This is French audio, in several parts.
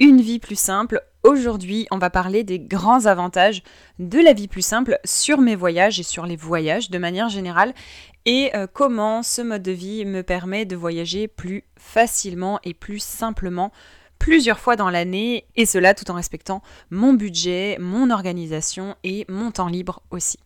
Une vie plus simple. Aujourd'hui, on va parler des grands avantages de la vie plus simple sur mes voyages et sur les voyages de manière générale et euh, comment ce mode de vie me permet de voyager plus facilement et plus simplement plusieurs fois dans l'année et cela tout en respectant mon budget, mon organisation et mon temps libre aussi.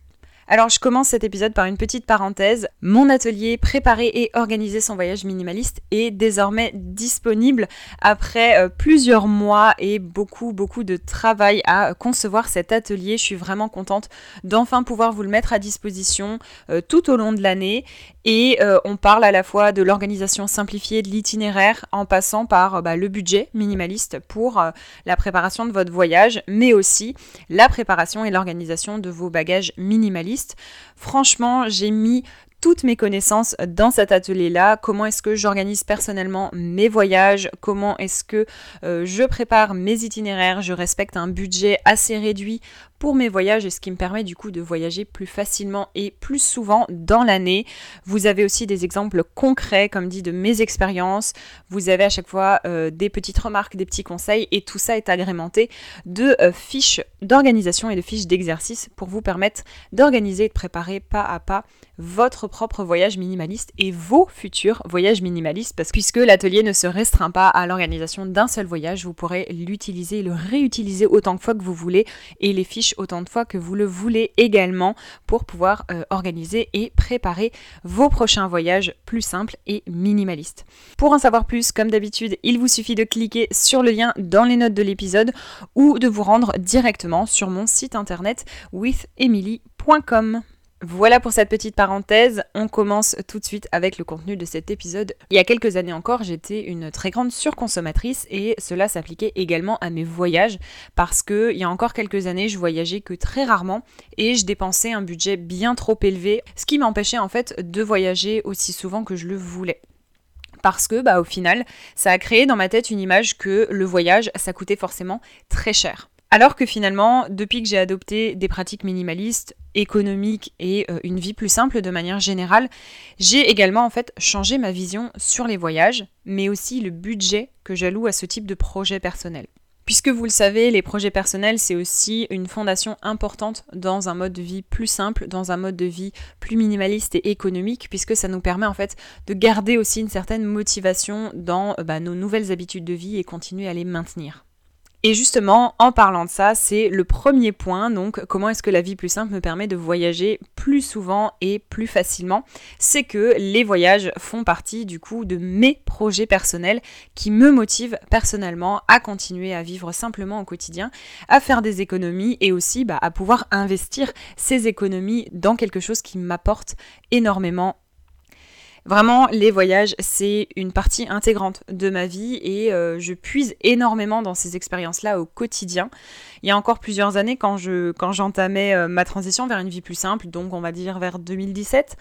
Alors je commence cet épisode par une petite parenthèse. Mon atelier Préparer et organiser son voyage minimaliste est désormais disponible après euh, plusieurs mois et beaucoup beaucoup de travail à concevoir cet atelier. Je suis vraiment contente d'enfin pouvoir vous le mettre à disposition euh, tout au long de l'année et euh, on parle à la fois de l'organisation simplifiée de l'itinéraire en passant par bah, le budget minimaliste pour la préparation de votre voyage mais aussi la préparation et l'organisation de vos bagages minimalistes. Franchement, j'ai mis toutes mes connaissances dans cet atelier-là. Comment est-ce que j'organise personnellement mes voyages? Comment est-ce que euh, je prépare mes itinéraires? Je respecte un budget assez réduit pour mes voyages et ce qui me permet du coup de voyager plus facilement et plus souvent dans l'année. Vous avez aussi des exemples concrets, comme dit, de mes expériences. Vous avez à chaque fois euh, des petites remarques, des petits conseils et tout ça est agrémenté de euh, fiches d'organisation et de fiches d'exercice pour vous permettre d'organiser et de préparer pas à pas votre propre voyage minimaliste et vos futurs voyages minimalistes parce que puisque l'atelier ne se restreint pas à l'organisation d'un seul voyage, vous pourrez l'utiliser le réutiliser autant fois que vous voulez et les fiches autant de fois que vous le voulez également pour pouvoir euh, organiser et préparer vos prochains voyages plus simples et minimalistes. Pour en savoir plus, comme d'habitude, il vous suffit de cliquer sur le lien dans les notes de l'épisode ou de vous rendre directement sur mon site internet withemily.com. Voilà pour cette petite parenthèse. On commence tout de suite avec le contenu de cet épisode. Il y a quelques années encore, j'étais une très grande surconsommatrice et cela s'appliquait également à mes voyages parce que il y a encore quelques années, je voyageais que très rarement et je dépensais un budget bien trop élevé, ce qui m'empêchait en fait de voyager aussi souvent que je le voulais parce que bah au final, ça a créé dans ma tête une image que le voyage, ça coûtait forcément très cher. Alors que finalement, depuis que j'ai adopté des pratiques minimalistes, économiques et euh, une vie plus simple de manière générale, j'ai également en fait changé ma vision sur les voyages, mais aussi le budget que j'alloue à ce type de projet personnel. Puisque vous le savez, les projets personnels, c'est aussi une fondation importante dans un mode de vie plus simple, dans un mode de vie plus minimaliste et économique, puisque ça nous permet en fait de garder aussi une certaine motivation dans bah, nos nouvelles habitudes de vie et continuer à les maintenir. Et justement, en parlant de ça, c'est le premier point. Donc, comment est-ce que la vie plus simple me permet de voyager plus souvent et plus facilement? C'est que les voyages font partie du coup de mes projets personnels qui me motivent personnellement à continuer à vivre simplement au quotidien, à faire des économies et aussi bah, à pouvoir investir ces économies dans quelque chose qui m'apporte énormément Vraiment, les voyages, c'est une partie intégrante de ma vie et euh, je puise énormément dans ces expériences-là au quotidien. Il y a encore plusieurs années, quand je quand j'entamais euh, ma transition vers une vie plus simple, donc on va dire vers 2017,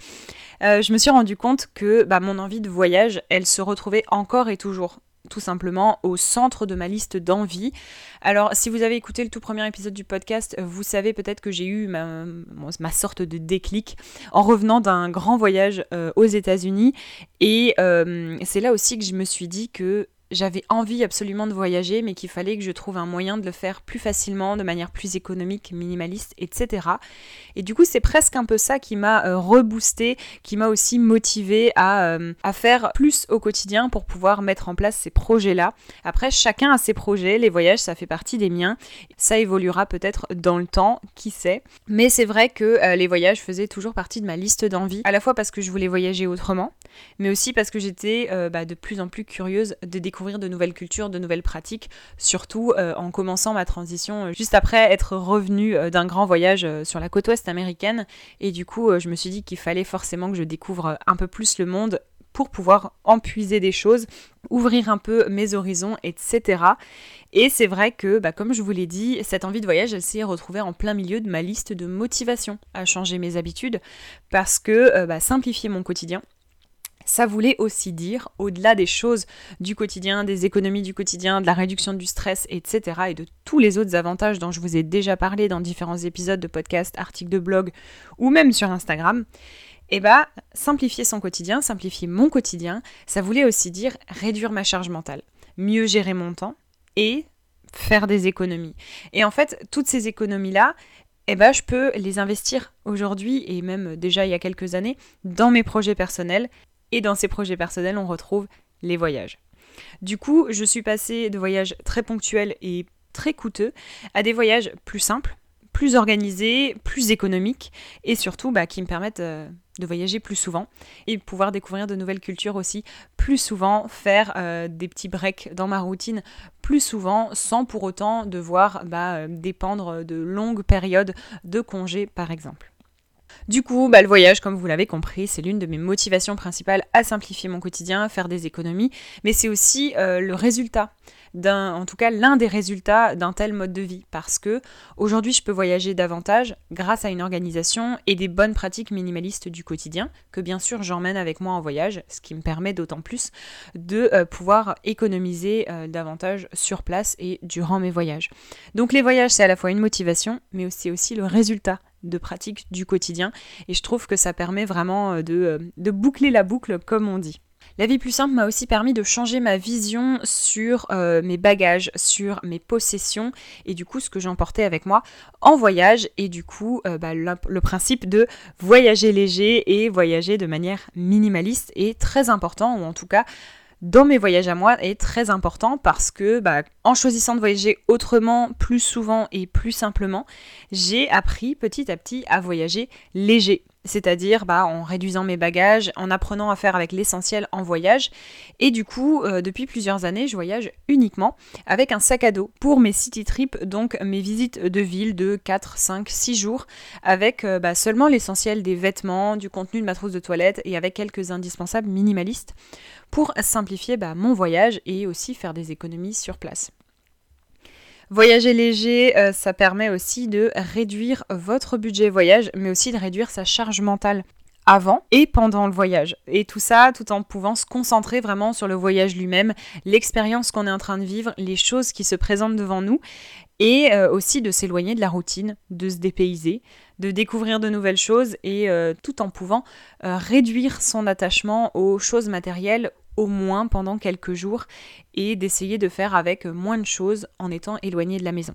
euh, je me suis rendu compte que bah, mon envie de voyage, elle se retrouvait encore et toujours tout simplement au centre de ma liste d'envie. Alors, si vous avez écouté le tout premier épisode du podcast, vous savez peut-être que j'ai eu ma, sorte de déclic en revenant d'un grand voyage euh, aux États-Unis. Et euh, c'est là aussi que je me suis dit que j'avais envie absolument de voyager, mais qu'il fallait que je trouve un moyen de le faire plus facilement, de manière plus économique, minimaliste, etc. Et du coup, c'est presque un peu ça qui m'a euh, reboosté, qui m'a aussi motivé à, euh, à, faire plus au quotidien pour pouvoir mettre en place ces projets-là. Après, chacun a ses projets, les voyages, ça fait partie des miens. Ça évoluera peut-être dans le temps, qui sait. Mais c'est vrai que euh, les voyages faisaient toujours partie de ma liste d'envie, à la fois parce que je voulais voyager autrement, mais aussi parce que j'étais bah, de plus en plus curieuse de découvrir découvrir de nouvelles cultures, de nouvelles pratiques, surtout en commençant ma transition juste après être revenue d'un grand voyage sur la côte ouest américaine. Et du coup, je me suis dit qu'il fallait forcément que je découvre un peu plus le monde pour pouvoir empuiser des choses, ouvrir un peu mes horizons, etc. Et c'est vrai que, bah, comme je vous l'ai dit, cette envie de voyage, elle s'est retrouvée en plein milieu de ma liste de motivation à changer mes habitudes, parce que euh, bah, simplifier mon quotidien, ça voulait aussi dire, au-delà des choses du quotidien, des économies du quotidien, de la réduction du stress, etc., et de tous les autres avantages dont je vous ai déjà parlé dans différents épisodes de podcast, articles de blog ou même sur Instagram, eh bah, simplifier son quotidien, simplifier mon quotidien, ça voulait aussi dire réduire ma charge mentale, mieux gérer mon temps et faire des économies. Et en fait, toutes ces économies-là, eh ben, je peux les investir aujourd'hui et même déjà il y a quelques années dans mes projets personnels. Et dans ces projets personnels, on retrouve les voyages. Du coup, je suis passée de voyages très ponctuels et très coûteux à des voyages plus simples, plus organisés, plus économiques et surtout bah, qui me permettent euh, de voyager plus souvent et pouvoir découvrir de nouvelles cultures aussi plus souvent, faire euh, des petits breaks dans ma routine plus souvent sans pour autant devoir bah, euh, dépendre de longues périodes de congés par exemple. Du coup, bah, le voyage, comme vous l'avez compris, c'est l'une de mes motivations principales à simplifier mon quotidien, faire des économies, mais c'est aussi euh, le résultat en tout cas l'un des résultats d'un tel mode de vie, parce que aujourd'hui je peux voyager davantage grâce à une organisation et des bonnes pratiques minimalistes du quotidien, que bien sûr j'emmène avec moi en voyage, ce qui me permet d'autant plus de euh, pouvoir économiser euh, davantage sur place et durant mes voyages. Donc les voyages c'est à la fois une motivation, mais aussi aussi le résultat de pratique du quotidien. Et je trouve que ça permet vraiment euh, euh, de, boucler la boucle, comme on dit. La vie plus simple m'a aussi permis de changer ma vision sur euh, mes bagages, sur mes possessions et du coup ce que j'emportais avec moi en voyage et du coup bah, le, principe de voyager léger et voyager de manière minimaliste est très important ou en tout cas dans mes voyages à moi est très important parce que bah, en choisissant de voyager autrement, plus souvent et plus simplement, j'ai appris petit à petit à voyager léger c'est-à-dire bah, en réduisant mes bagages, en apprenant à faire avec l'essentiel en voyage. Et du coup, euh, depuis plusieurs années, je voyage uniquement avec un sac à dos pour mes city trips, donc mes visites de ville de 4, 5, 6 jours, avec euh, bah, seulement l'essentiel des vêtements, du contenu de ma trousse de toilette et avec quelques indispensables minimalistes pour simplifier bah, mon voyage et aussi faire des économies sur place. Voyager léger, euh, ça permet aussi de réduire votre budget voyage, mais aussi de réduire sa charge mentale avant et pendant le voyage. Et tout ça tout en pouvant se concentrer vraiment sur le voyage lui-même, l'expérience qu'on est en train de vivre, les choses qui se présentent devant nous, et euh, aussi de s'éloigner de la routine, de se dépayser, de découvrir de nouvelles choses, et euh, tout en pouvant réduire son attachement aux choses matérielles au moins pendant quelques jours et d'essayer de faire avec moins de choses en étant éloigné de la maison.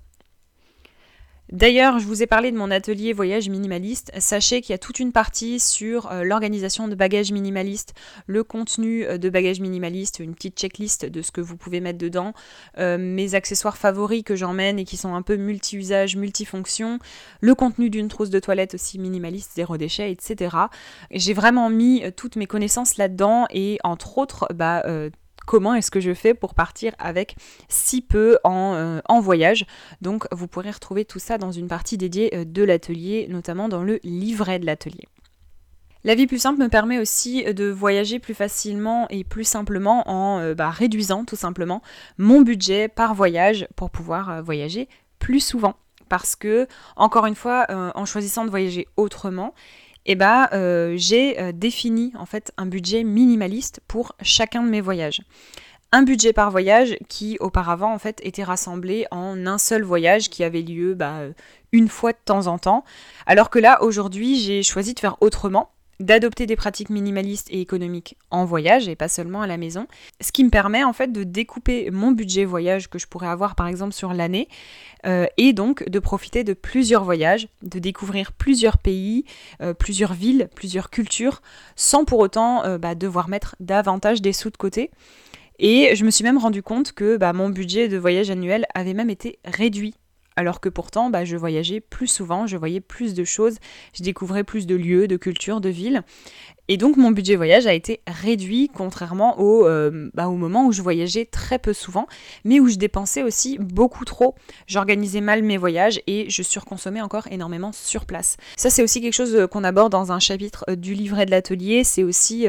D'ailleurs, je vous ai parlé de mon atelier voyage minimaliste. Sachez qu'il y a toute une partie sur euh, l'organisation de bagages minimalistes, le contenu euh, de bagages minimalistes, une petite checklist de ce que vous pouvez mettre dedans, euh, mes accessoires favoris que j'emmène et qui sont un peu multi-usage, multifonction, le contenu d'une trousse de toilette aussi minimaliste, zéro déchet, etc. J'ai vraiment mis toutes mes connaissances là-dedans et entre autres, bah, comment est-ce que je fais pour partir avec si peu euh, en, voyage. Donc vous pourrez retrouver tout ça dans une partie dédiée euh, de l'atelier, notamment dans le livret de l'atelier. La vie plus simple me permet aussi de voyager plus facilement et plus simplement en euh, bah, réduisant tout simplement mon budget par voyage pour pouvoir voyager plus souvent. Parce que, encore une fois, en choisissant de voyager autrement, eh ben, euh, j'ai euh, défini en fait un budget minimaliste pour chacun de mes voyages. Un budget par voyage qui auparavant en fait était rassemblé en un seul voyage qui avait lieu bah, une fois de temps en temps. Alors que là aujourd'hui j'ai choisi de faire autrement d'adopter des pratiques minimalistes et économiques en voyage et pas seulement à la maison, ce qui me permet en fait de découper mon budget voyage que je pourrais avoir par exemple sur l'année euh, et donc de profiter de plusieurs voyages, de découvrir plusieurs pays, euh, plusieurs villes, plusieurs cultures, sans pour autant euh, bah, devoir mettre davantage des sous de côté. Et je me suis même rendu compte que bah, mon budget de voyage annuel avait même été réduit alors que pourtant bah, je voyageais plus souvent, je voyais plus de choses, je découvrais plus de lieux, de cultures, de villes. Et donc mon budget voyage a été réduit contrairement au, euh, bah, au moment où je voyageais très peu souvent, mais où je dépensais aussi beaucoup trop. J'organisais mal mes voyages et je surconsommais encore énormément sur place. Ça c'est aussi quelque chose euh, qu'on aborde dans un chapitre euh, du livret de l'atelier, c'est aussi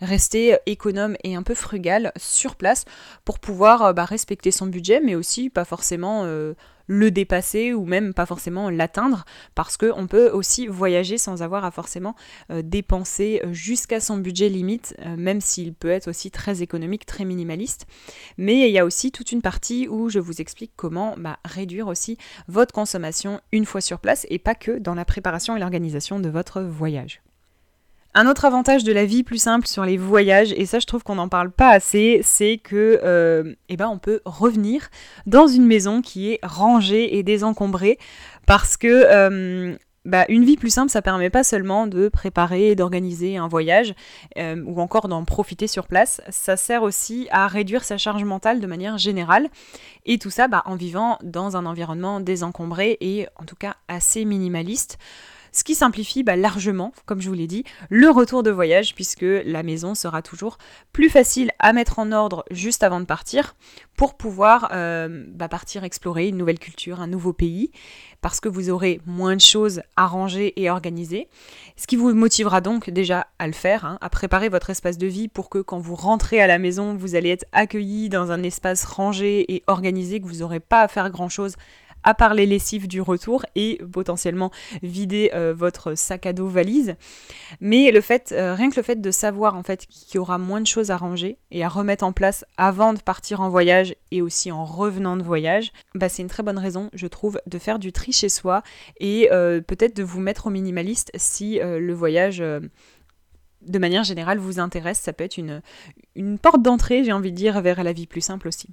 rester économe et un peu frugal sur place pour pouvoir bah, respecter son budget, mais aussi pas forcément le dépasser ou même pas forcément l'atteindre parce qu'on peut aussi voyager sans avoir à forcément dépenser jusqu'à son budget limite, euh, même s'il peut être aussi très économique, très minimaliste. Mais il y a aussi toute une partie où je vous explique comment bah, réduire aussi votre consommation une fois sur place et pas que dans la préparation et l'organisation de votre voyage. Un autre avantage de la vie plus simple sur les voyages, et ça je trouve qu'on n'en parle pas assez, c'est que euh, eh ben, on peut revenir dans une maison qui est rangée et désencombrée parce que euh, bah, une vie plus simple, ça permet pas seulement de préparer et d'organiser un voyage euh, ou encore d'en profiter sur place, ça sert aussi à réduire sa charge mentale de manière générale. Et tout ça bah, en vivant dans un environnement désencombré et en tout cas assez minimaliste ce qui simplifie bah, largement, comme je vous l'ai dit, le retour de voyage puisque la maison sera toujours plus facile à mettre en ordre juste avant de partir pour pouvoir euh, bah, partir explorer une nouvelle culture, un nouveau pays, parce que vous aurez moins de choses à ranger et organiser. Ce qui vous motivera donc déjà à le faire, hein, à préparer votre espace de vie pour que quand vous rentrez à la maison, vous allez être accueilli dans un espace rangé et organisé, que vous n'aurez pas à faire grand-chose à part les lessives du retour et potentiellement vider euh, votre sac à dos valise. Mais le fait, euh, rien que le fait de savoir en fait qu'il y aura moins de choses à ranger et à remettre en place avant de partir en voyage et aussi en revenant de voyage, bah, c'est une très bonne raison, je trouve, de faire du tri chez soi et euh, peut-être de vous mettre au minimaliste si le voyage de manière générale vous intéresse. Ça peut être une, une porte d'entrée, j'ai envie de dire, vers la vie plus simple aussi.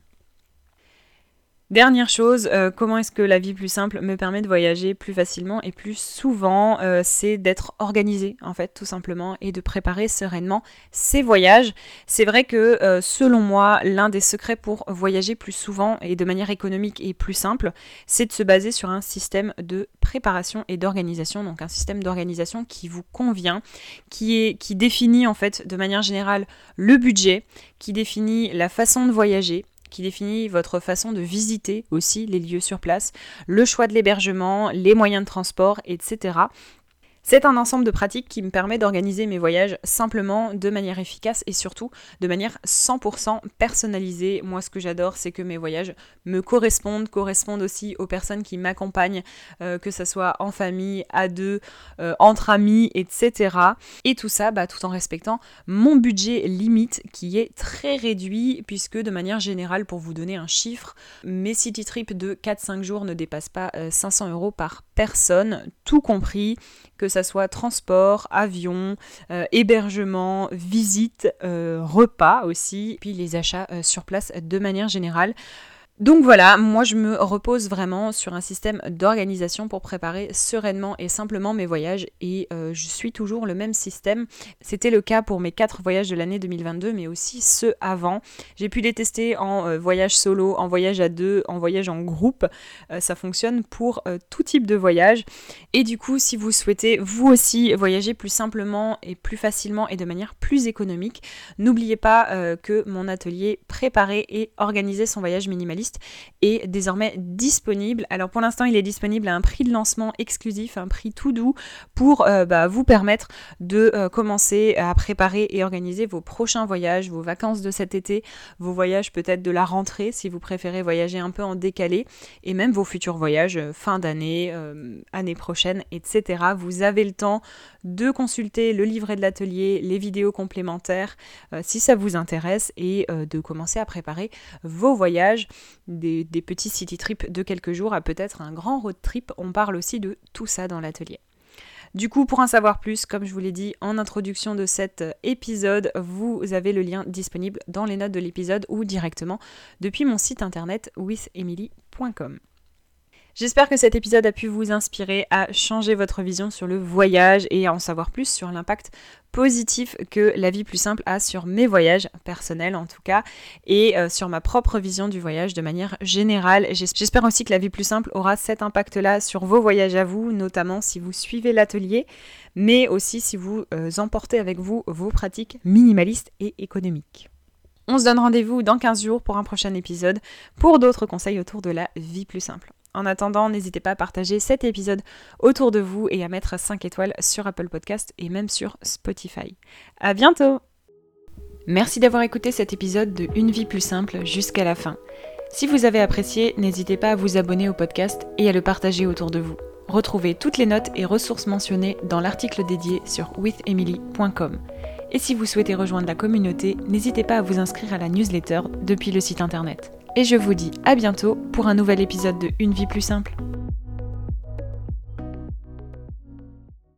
Dernière chose, euh, comment est-ce que la vie plus simple me permet de voyager plus facilement et plus souvent euh, C'est d'être organisé en fait tout simplement et de préparer sereinement ses voyages. C'est vrai que euh, selon moi, l'un des secrets pour voyager plus souvent et de manière économique et plus simple, c'est de se baser sur un système de préparation et d'organisation, donc un système d'organisation qui vous convient, qui, est, qui définit en fait de manière générale le budget, qui définit la façon de voyager qui définit votre façon de visiter aussi les lieux sur place, le choix de l'hébergement, les moyens de transport, etc. C'est un ensemble de pratiques qui me permet d'organiser mes voyages simplement, de manière efficace et surtout de manière 100% personnalisée. Moi, ce que j'adore, c'est que mes voyages me correspondent, correspondent aussi aux personnes qui m'accompagnent, euh, que ce soit en famille, à deux, euh, entre amis, etc. Et tout ça, bah, tout en respectant mon budget limite qui est très réduit, puisque de manière générale, pour vous donner un chiffre, mes city trips de 4-5 jours ne dépassent pas 500 euh, euros par personne, tout compris que ça soit transport, avion, euh, hébergement, visite, euh, repas aussi, puis les achats euh, sur place de manière générale. Donc voilà, moi je me repose vraiment sur un système d'organisation pour préparer sereinement et simplement mes voyages et euh, je suis toujours le même système. C'était le cas pour mes quatre voyages de l'année 2022 mais aussi ceux avant. J'ai pu les tester en euh, voyage solo, en voyage à deux, en voyage en groupe. Euh, ça fonctionne pour tout type de voyage et du coup si vous souhaitez vous aussi voyager plus simplement et plus facilement et de manière plus économique, n'oubliez pas que mon atelier préparer et organiser son voyage minimaliste est désormais disponible. Alors pour l'instant, il est disponible à un prix de lancement exclusif, un prix tout doux pour euh, bah, vous permettre de euh, commencer à préparer et organiser vos prochains voyages, vos vacances de cet été, vos voyages peut-être de la rentrée si vous préférez voyager un peu en décalé et même vos futurs voyages euh, fin d'année, année prochaine, etc. Vous avez le temps de consulter le livret de l'atelier, les vidéos complémentaires si ça vous intéresse et de commencer à préparer vos voyages des, petits city trips de quelques jours à peut-être un grand road trip. On parle aussi de tout ça dans l'atelier. Du coup, pour en savoir plus, comme je vous l'ai dit en introduction de cet épisode, vous avez le lien disponible dans les notes de l'épisode ou directement depuis mon site internet withemily.com. J'espère que cet épisode a pu vous inspirer à changer votre vision sur le voyage et à en savoir plus sur l'impact positif que la vie plus simple a sur mes voyages, personnels en tout cas, et euh, sur ma propre vision du voyage de manière générale. J'espère aussi que la vie plus simple aura cet impact-là sur vos voyages à vous, notamment si vous suivez l'atelier, mais aussi si vous euh, emportez avec vous vos pratiques minimalistes et économiques. On se donne rendez-vous dans 15 jours pour un prochain épisode pour d'autres conseils autour de la vie plus simple. En attendant, n'hésitez pas à partager cet épisode autour de vous et à mettre 5 étoiles sur Apple Podcast et même sur Spotify. À bientôt Merci d'avoir écouté cet épisode de Une vie plus simple jusqu'à la fin. Si vous avez apprécié, n'hésitez pas à vous abonner au podcast et à le partager autour de vous. Retrouvez toutes les notes et ressources mentionnées dans l'article dédié sur withemily.com. Et si vous souhaitez rejoindre la communauté, n'hésitez pas à vous inscrire à la newsletter depuis le site internet et je vous dis à bientôt pour un nouvel épisode de Une vie plus simple.